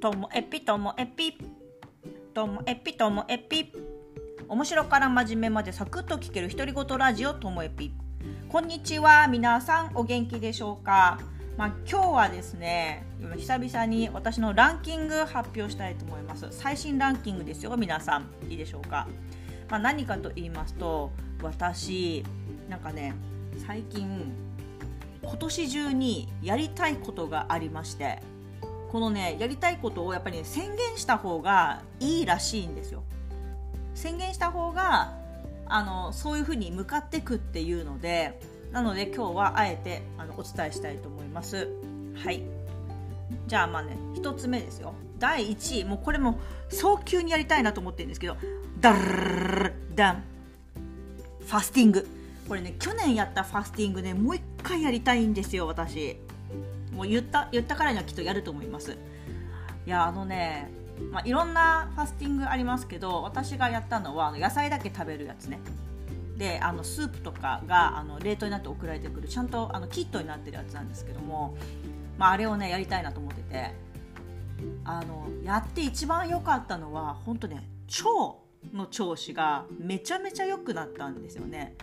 ともえぴともえぴともえぴともえぴ面白から真面目までサクッと聞ける独り言ラジオともえぴこんにちは皆さんお元気でしょうか？まあ、今日はですね久々に私のランキング発表したいと思います。最新ランキングですよ皆さん。いいでしょうか、まあ、何かと言いますと私なんかね最近今年中にやりたいことがありまして。このねやりたいことをやっぱり、ね、宣言した方がいいらしいんですよ。宣言した方があのそういうふうに向かってくっていうのでなので今日はあえてあのお伝えしたいと思います。はいじゃあまあね1つ目ですよ第1位もうこれも早急にやりたいなと思ってるんですけどダルダンファスティングこれね去年やったファスティングねもう一回やりたいんですよ私もう言った言ったからにはきっとやると思います。いやあのね、まあ、いろんなファスティングありますけど私がやったのは野菜だけ食べるやつね。であのスープとかがあの冷凍になって送られてくるちゃんとあのキットになってるやつなんですけども、まあ、あれをねやりたいなと思ってて。あのやって一番良かったのは本当ね腸の調子がめちゃめちゃ良くなったんですよね。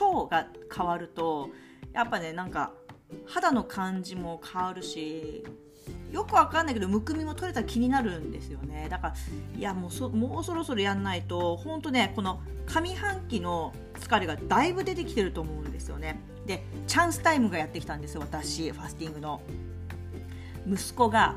腸が変わるとやっぱねなんか肌の感じも変わるしよくわかんないけどむくみも取れたら気になるんですよね。だからいやもうそもうそろそろやんないと本当ねこの上半期の疲れがだいぶ出てきてると思うんですよね。でチャンスタイムがやってきたんですよ私ファスティングの。息子が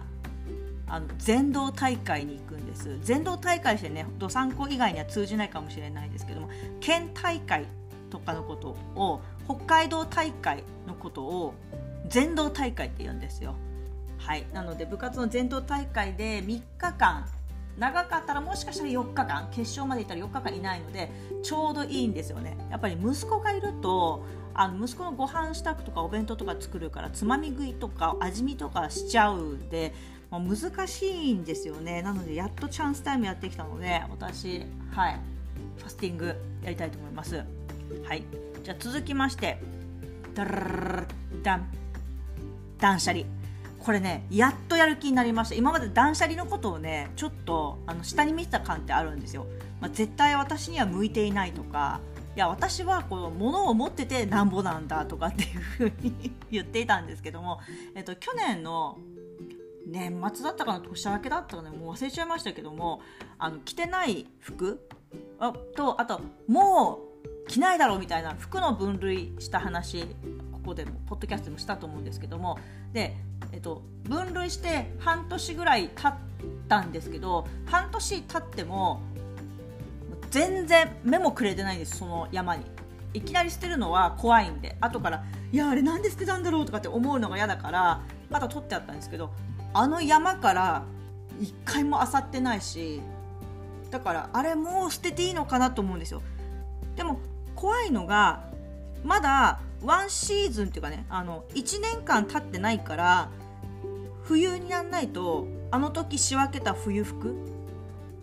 あの全道大会に行くんです。全道大会してねどさんこ以外には通じないかもしれないですけども県大会とかのことを北海道大会のことを全道大会って言うんですよ。はい、なので部活の全道大会で3日間長かったらもしかしたら4日間決勝までいったら4日間いないのでちょうどいいんですよね。やっぱり息子がいるとあの息子のご飯支度とかお弁当とか作るからつまみ食いとか味見とかしちゃうんで、まあ、難しいんですよね。なのでやっとチャンスタイムやってきたので私はい。ファスティングやりたいと思います。はい。じゃあ続きまして。ダラダン断捨離これねやっとやる気になりました今まで断捨離のことをねちょっとあの下に見てた感ってあるんですよ、まあ、絶対私には向いていないとかいや私はこの物を持っててなんぼなんだとかっていうふうに言っていたんですけども、えっと、去年の年末だったかな年明けだったかねもう忘れちゃいましたけどもあの着てない服あとあともう着ないだろうみたいな服の分類した話ここでもポッドキャストでもしたと思うんですけどもで、えっと、分類して半年ぐらい経ったんですけど半年経っても全然目もくれてないんですその山に。いきなり捨てるのは怖いんで後から「いやあれなんで捨てたんだろう?」とかって思うのが嫌だからまだ取ってあったんですけどあの山から一回も漁ってないしだからあれもう捨てていいのかなと思うんですよでも怖いのがまだワンシーズンっていうかねあの1年間経ってないから冬になんないとあの時仕分けた冬服。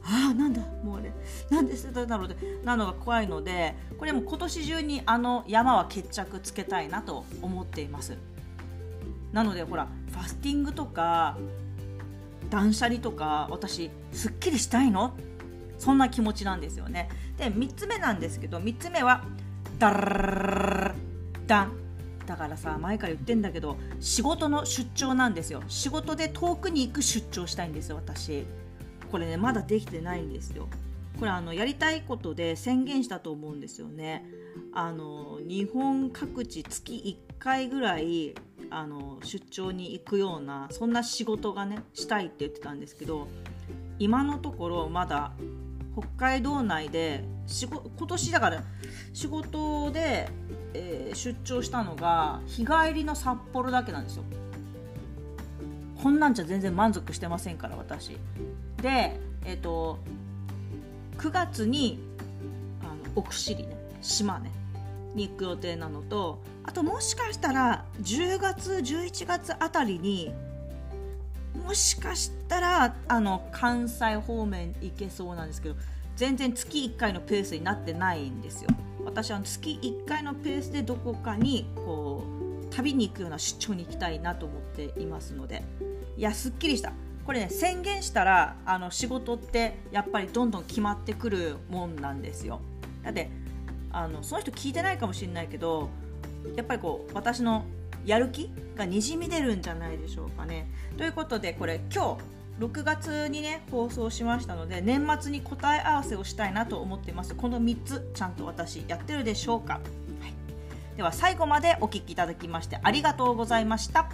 ああなんだもうあれなんで捨てただろうってなのが怖いのでこれも今年中にあの山は決着つけたいなと思っています。なのでほらファスティングとか断捨離とか私すっきりしたいのそんな気持ちなんですよね。で3つ目なんですけど3つ目はダラダンだからさ前から言ってんだけど仕事の出張なんですよ仕事で遠くに行く出張したいんですよ私これねまだできてないんですよこれあのやりたいことで宣言したと思うんですよねあの日本各地月1回ぐらいあの出張に行くようなそんな仕事がねしたいって言ってたんですけど今のところまだ北海道内で今年だから仕事で、えー、出張したのが日帰りの札幌だけなんですよ。こんなんじゃ全然満足してませんから私。でえっ、ー、と9月にあの奥尻ね島根に行く予定なのとあともしかしたら10月11月あたりにもしかしたらあの関西方面行けそうなんですけど全然月1回のペースになってないんですよ。私は月1回のペースでどこかにこう旅に行くような出張に行きたいなと思っていますので。いやすっきりした。これね宣言したらあの仕事ってやっぱりどんどん決まってくるもんなんですよ。だってあのその人聞いてないかもしれないけどやっぱりこう私のやる気がにじみ出るんじゃないでしょうかね。ということでこれ今日6月にね放送しましたので年末に答え合わせをしたいなと思っています。この3つちゃんと私やってるでしょうか、はい、では最後までお聴きいただきましてありがとうございました。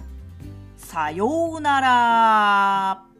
さようなら。